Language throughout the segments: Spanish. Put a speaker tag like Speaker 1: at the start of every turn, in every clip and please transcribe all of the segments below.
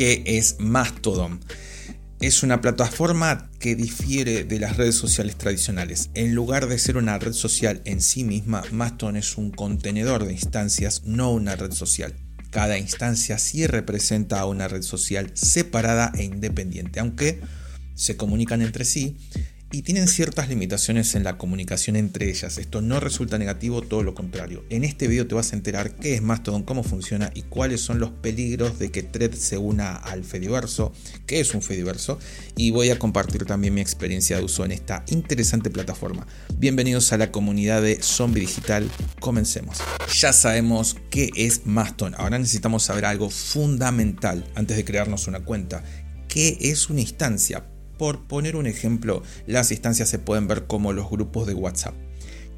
Speaker 1: ¿Qué es Mastodon? Es una plataforma que difiere de las redes sociales tradicionales. En lugar de ser una red social en sí misma, Mastodon es un contenedor de instancias, no una red social. Cada instancia sí representa a una red social separada e independiente, aunque se comunican entre sí y tienen ciertas limitaciones en la comunicación entre ellas. Esto no resulta negativo, todo lo contrario. En este video te vas a enterar qué es Mastodon, cómo funciona y cuáles son los peligros de que Thread se una al Fediverso, qué es un Fediverso y voy a compartir también mi experiencia de uso en esta interesante plataforma. Bienvenidos a la comunidad de Zombie Digital, comencemos. Ya sabemos qué es Mastodon, ahora necesitamos saber algo fundamental antes de crearnos una cuenta. ¿Qué es una instancia? Por poner un ejemplo, las instancias se pueden ver como los grupos de WhatsApp.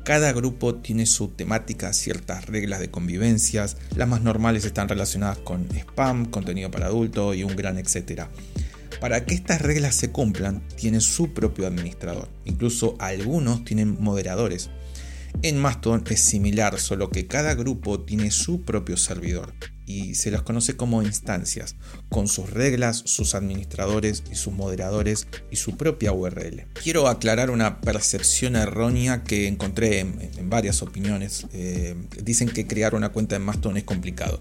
Speaker 1: Cada grupo tiene su temática, ciertas reglas de convivencias, las más normales están relacionadas con spam, contenido para adulto y un gran etcétera. Para que estas reglas se cumplan, tiene su propio administrador. Incluso algunos tienen moderadores. En Mastodon es similar, solo que cada grupo tiene su propio servidor y se las conoce como instancias, con sus reglas, sus administradores y sus moderadores y su propia URL. Quiero aclarar una percepción errónea que encontré en, varias opiniones. Eh, dicen que crear una cuenta en Mastodon es complicado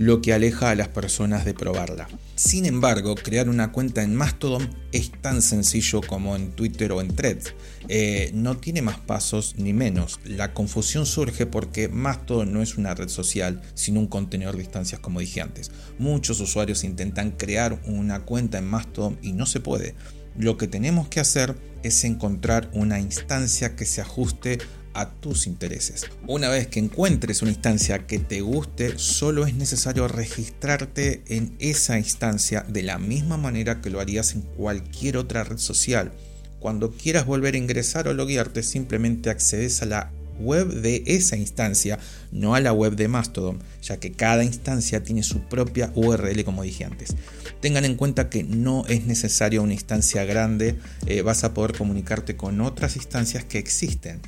Speaker 1: lo que aleja a las personas de probarla. Sin embargo, crear una cuenta en Mastodon es tan sencillo como en Twitter o en Threads. Eh, no tiene más pasos ni menos. La confusión surge porque Mastodon no es una red social, sino un contenedor de instancias como dije antes. Muchos usuarios intentan crear una cuenta en Mastodon y no se puede. Lo que tenemos que hacer es encontrar una instancia que se ajuste a tus intereses. Una vez que encuentres una instancia que te guste, solo es necesario registrarte en esa instancia de la misma manera que lo harías en cualquier otra red social. Cuando quieras volver a ingresar o loguearte, simplemente accedes a la web de esa instancia, no a la web de Mastodon, ya que cada instancia tiene su propia URL como dije antes. Tengan en cuenta que no es necesario una instancia grande, eh, vas a poder comunicarte con otras instancias que existen.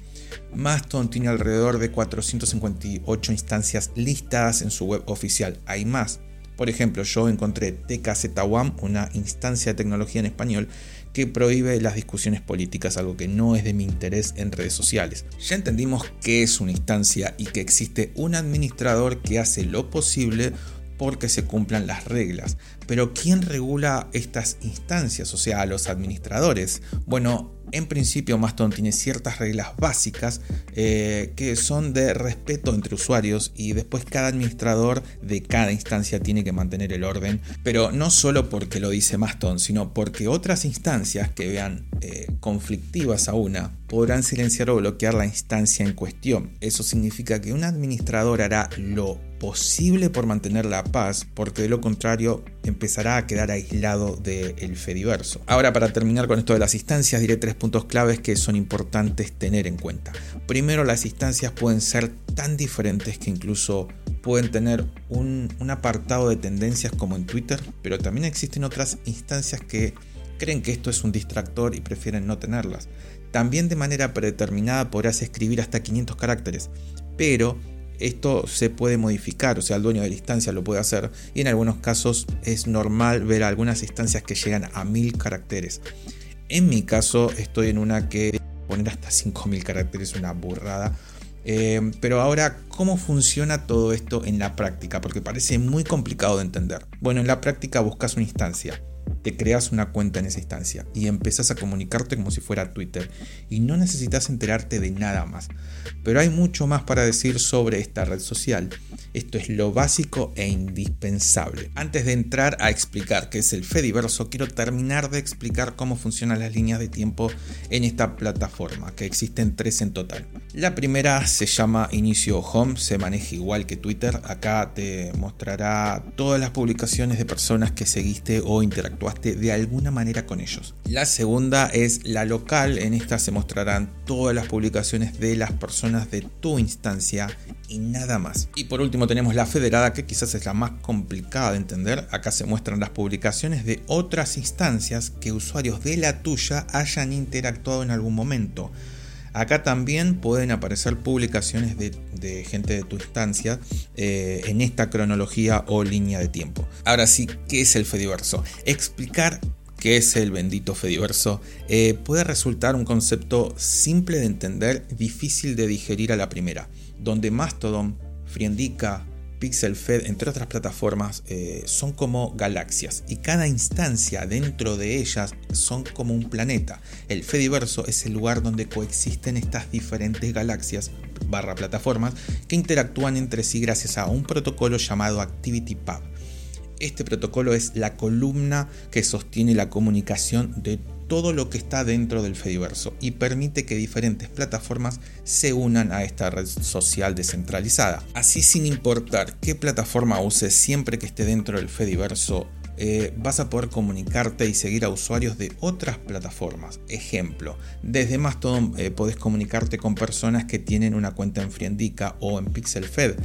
Speaker 1: Mastodon tiene alrededor de 458 instancias listadas en su web oficial. Hay más. Por ejemplo, yo encontré TKZ1, una instancia de tecnología en español, que prohíbe las discusiones políticas, algo que no es de mi interés en redes sociales. Ya entendimos qué es una instancia y que existe un administrador que hace lo posible porque se cumplan las reglas. Pero ¿quién regula estas instancias? O sea, los administradores. Bueno, en principio Mastodon tiene ciertas reglas básicas eh, que son de respeto entre usuarios y después cada administrador de cada instancia tiene que mantener el orden, pero no solo porque lo dice Mastodon, sino porque otras instancias que vean eh, conflictivas a una podrán silenciar o bloquear la instancia en cuestión. Eso significa que un administrador hará lo posible por mantener la paz, porque de lo contrario empezará a quedar aislado del Fediverso. Ahora para terminar con esto de las instancias diré tres puntos claves que son importantes tener en cuenta. Primero las instancias pueden ser tan diferentes que incluso pueden tener un, un apartado de tendencias como en Twitter, pero también existen otras instancias que creen que esto es un distractor y prefieren no tenerlas. También de manera predeterminada podrás escribir hasta 500 caracteres, pero esto se puede modificar, o sea, el dueño de la instancia lo puede hacer y en algunos casos es normal ver algunas instancias que llegan a 1000 caracteres. En mi caso estoy en una que poner hasta 5000 caracteres, una burrada. Eh, pero ahora, ¿cómo funciona todo esto en la práctica? Porque parece muy complicado de entender. Bueno, en la práctica buscas una instancia te creas una cuenta en esa instancia y empezás a comunicarte como si fuera Twitter y no necesitas enterarte de nada más. Pero hay mucho más para decir sobre esta red social. Esto es lo básico e indispensable. Antes de entrar a explicar qué es el Fediverso, quiero terminar de explicar cómo funcionan las líneas de tiempo en esta plataforma, que existen tres en total. La primera se llama Inicio Home, se maneja igual que Twitter. Acá te mostrará todas las publicaciones de personas que seguiste o interactuaste de alguna manera con ellos. La segunda es la local, en esta se mostrarán todas las publicaciones de las personas de tu instancia y nada más. Y por último tenemos la federada que quizás es la más complicada de entender. Acá se muestran las publicaciones de otras instancias que usuarios de la tuya hayan interactuado en algún momento. Acá también pueden aparecer publicaciones de, gente de tu instancia eh, en esta cronología o línea de tiempo. Ahora sí, ¿qué es el Fediverso? Explicar qué es el bendito Fediverso eh, puede resultar un concepto simple de entender, difícil de digerir a la primera, donde Mastodon, Friendica, Pixel Fed, entre otras plataformas, eh, son como galaxias y cada instancia dentro de ellas son como un planeta. El Fediverso es el lugar donde coexisten estas diferentes galaxias barra plataformas que interactúan entre sí gracias a un protocolo llamado ActivityPub. Este protocolo es la columna que sostiene la comunicación de todo lo que está dentro del Fediverso y permite que diferentes plataformas se unan a esta red social descentralizada. Así sin importar qué plataforma uses siempre que esté dentro del Fediverso, eh, vas a poder comunicarte y seguir a usuarios de otras plataformas. Ejemplo, desde Mastodon eh, podés comunicarte con personas que tienen una cuenta en Friendica o en PixelFed.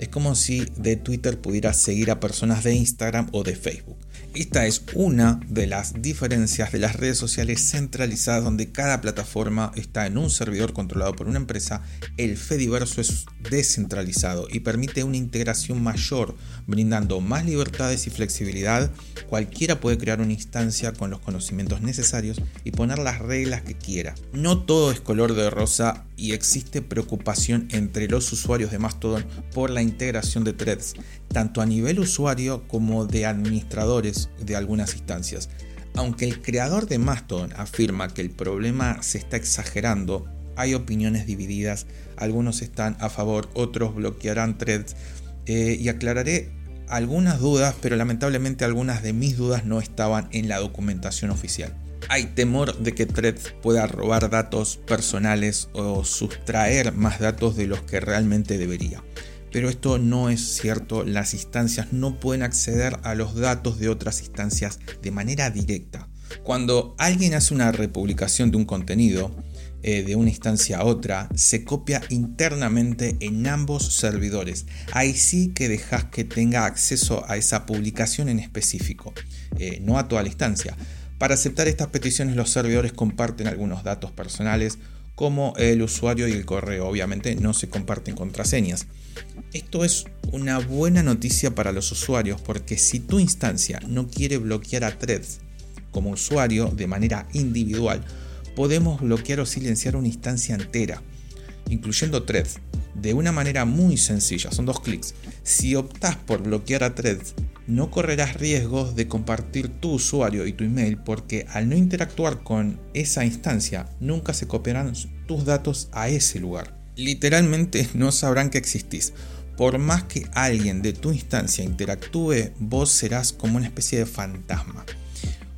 Speaker 1: Es como si de Twitter pudieras seguir a personas de Instagram o de Facebook. Esta es una de las diferencias de las redes sociales centralizadas donde cada plataforma está en un servidor controlado por una empresa. El Fediverso es descentralizado y permite una integración mayor, brindando más libertades y flexibilidad. Cualquiera puede crear una instancia con los conocimientos necesarios y poner las reglas que quiera. No todo es color de rosa y existe preocupación entre los usuarios de Mastodon por la integración de threads, tanto a nivel usuario como de administradores de algunas instancias. Aunque el creador de Mastodon afirma que el problema se está exagerando, hay opiniones divididas, algunos están a favor, otros bloquearán threads eh, y aclararé algunas dudas, pero lamentablemente algunas de mis dudas no estaban en la documentación oficial. Hay temor de que Threads pueda robar datos personales o sustraer más datos de los que realmente debería. Pero esto no es cierto, las instancias no pueden acceder a los datos de otras instancias de manera directa. Cuando alguien hace una republicación de un contenido, eh, de una instancia a otra, se copia internamente en ambos servidores. Ahí sí que dejas que tenga acceso a esa publicación en específico, eh, no a toda la instancia. Para aceptar estas peticiones los servidores comparten algunos datos personales como el usuario y el correo. Obviamente no se comparten contraseñas. Esto es una buena noticia para los usuarios porque si tu instancia no quiere bloquear a threads como usuario de manera individual, podemos bloquear o silenciar una instancia entera, incluyendo threads, de una manera muy sencilla, son dos clics. Si optas por bloquear a threads no correrás riesgos de compartir tu usuario y tu email porque al no interactuar con esa instancia nunca se copiarán tus datos a ese lugar. Literalmente no sabrán que existís. Por más que alguien de tu instancia interactúe, vos serás como una especie de fantasma.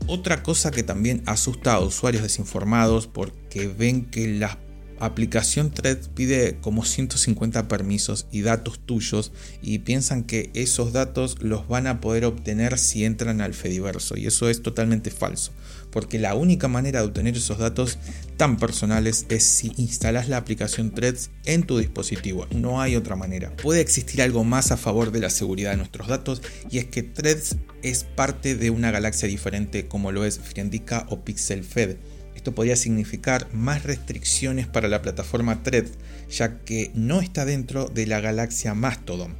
Speaker 1: Otra cosa que también asusta a usuarios desinformados porque ven que las aplicación Thread pide como 150 permisos y datos tuyos y piensan que esos datos los van a poder obtener si entran al Fediverso. Y eso es totalmente falso porque la única manera de obtener esos datos tan personales es si instalas la aplicación Threads en tu dispositivo, no hay otra manera. Puede existir algo más a favor de la seguridad de nuestros datos y es que Threads es parte de una galaxia diferente como lo es Friendica o Pixel Fed esto podría significar más restricciones para la plataforma Thread, ya que no está dentro de la galaxia Mastodon.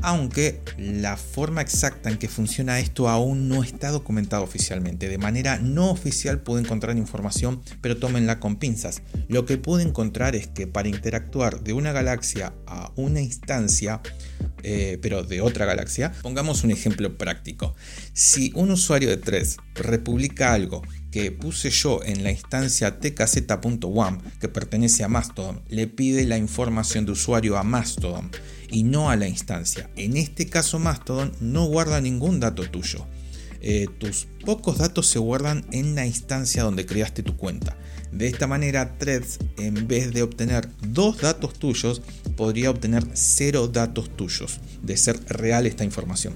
Speaker 1: Aunque la forma exacta en que funciona esto aún no está documentado oficialmente. De manera no oficial pude encontrar información, pero tómenla con pinzas. Lo que pude encontrar es que para interactuar de una galaxia a una instancia, eh, pero de otra galaxia, pongamos un ejemplo práctico. Si un usuario de Thread republica algo que puse yo en la instancia tkz.wam que pertenece a Mastodon le pide la información de usuario a Mastodon y no a la instancia. En este caso Mastodon no guarda ningún dato tuyo. Eh, tus pocos datos se guardan en la instancia donde creaste tu cuenta. De esta manera, Threads, en vez de obtener dos datos tuyos, podría obtener cero datos tuyos, de ser real esta información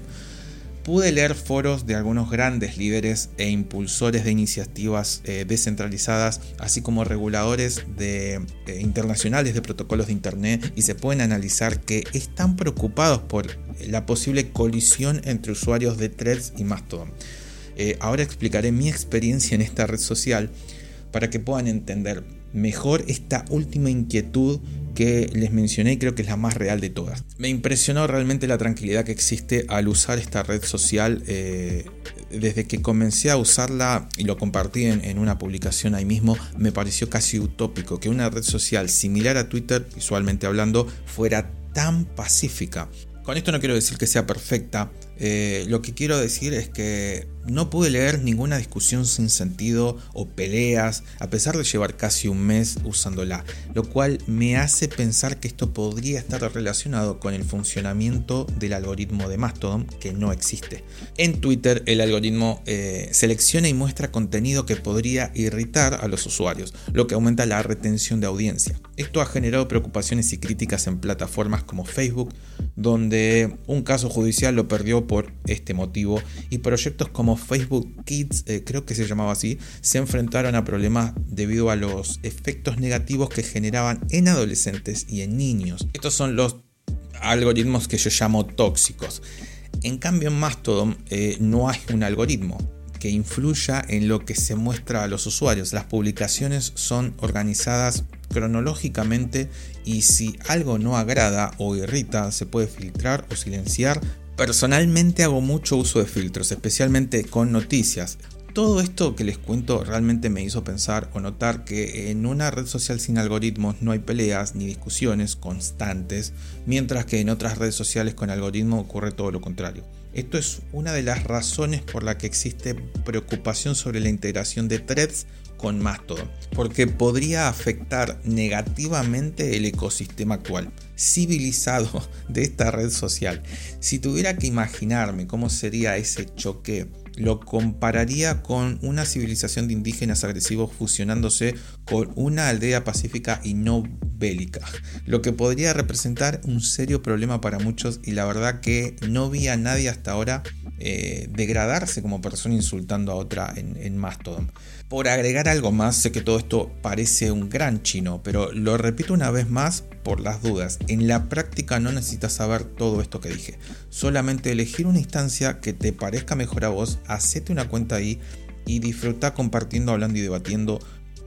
Speaker 1: pude leer foros de algunos grandes líderes e impulsores de iniciativas eh, descentralizadas, así como reguladores eh, internacionales de protocolos de Internet, y se pueden analizar que están preocupados por la posible colisión entre usuarios de Threads y Mastodon. Eh, ahora explicaré mi experiencia en esta red social para que puedan entender. mejor esta última inquietud que les mencioné y creo que es la más real de todas. Me impresionó realmente la tranquilidad que existe al usar esta red social. Eh, desde que comencé a usarla y lo compartí en, una publicación ahí mismo, me pareció casi utópico que una red social similar a Twitter, visualmente hablando, fuera tan pacífica. Con esto no quiero decir que sea perfecta, eh, lo que quiero decir es que no pude leer ninguna discusión sin sentido o peleas, a pesar de llevar casi un mes usándola, lo cual me hace pensar que esto podría estar relacionado con el funcionamiento del algoritmo de Mastodon, que no existe. En Twitter el algoritmo eh, selecciona y muestra contenido que podría irritar a los usuarios, lo que aumenta la retención de audiencia. Esto ha generado preocupaciones y críticas en plataformas como Facebook, donde un caso judicial lo perdió por este motivo y proyectos como Facebook Kids, eh, creo que se llamaba así, se enfrentaron a problemas debido a los efectos negativos que generaban en adolescentes y en niños. Estos son los algoritmos que yo llamo tóxicos. En cambio en Mastodon eh, no hay un algoritmo que influya en lo que se muestra a los usuarios. Las publicaciones son organizadas cronológicamente y si algo no agrada o irrita se puede filtrar o silenciar Personalmente hago mucho uso de filtros, especialmente con noticias. Todo esto que les cuento realmente me hizo pensar o notar que en una red social sin algoritmos no hay peleas ni discusiones constantes, mientras que en otras redes sociales con algoritmos ocurre todo lo contrario. Esto es una de las razones por la que existe preocupación sobre la integración de threads con Mastodon, porque podría afectar negativamente el ecosistema actual, civilizado de esta red social. Si tuviera que imaginarme cómo sería ese choque, lo compararía con una civilización de indígenas agresivos fusionándose con una aldea pacífica y no bélica, lo que podría representar un serio problema para muchos y la verdad que no vi a nadie hasta ahora eh, degradarse como persona insultando a otra en, en Mastodon. Por agregar algo más, sé que todo esto parece un gran chino, pero lo repito una vez más por las dudas. En la práctica no necesitas saber todo esto que dije. Solamente elegir una instancia que te parezca mejor a vos, hacete una cuenta ahí y disfruta compartiendo, hablando y debatiendo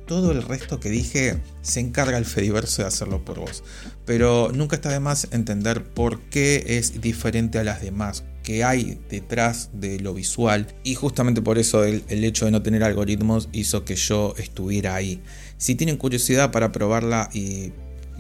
Speaker 1: todo el resto que dije se encarga el Fediverso de hacerlo por vos. Pero nunca está de más entender por qué es diferente a las demás, qué hay detrás de lo visual. Y justamente por eso el, el hecho de no tener algoritmos hizo que yo estuviera ahí. Si tienen curiosidad para probarla y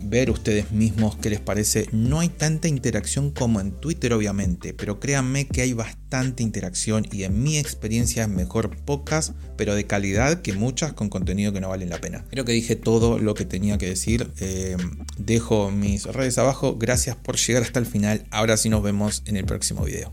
Speaker 1: ver ustedes mismos qué les parece. No hay tanta interacción como en Twitter obviamente, pero créanme que hay bastante interacción y en mi experiencia es mejor pocas, pero de calidad que muchas con contenido que no valen la pena. Creo que dije todo lo que tenía que decir. Eh, dejo mis redes abajo. Gracias por llegar hasta el final. Ahora sí nos vemos en el próximo video.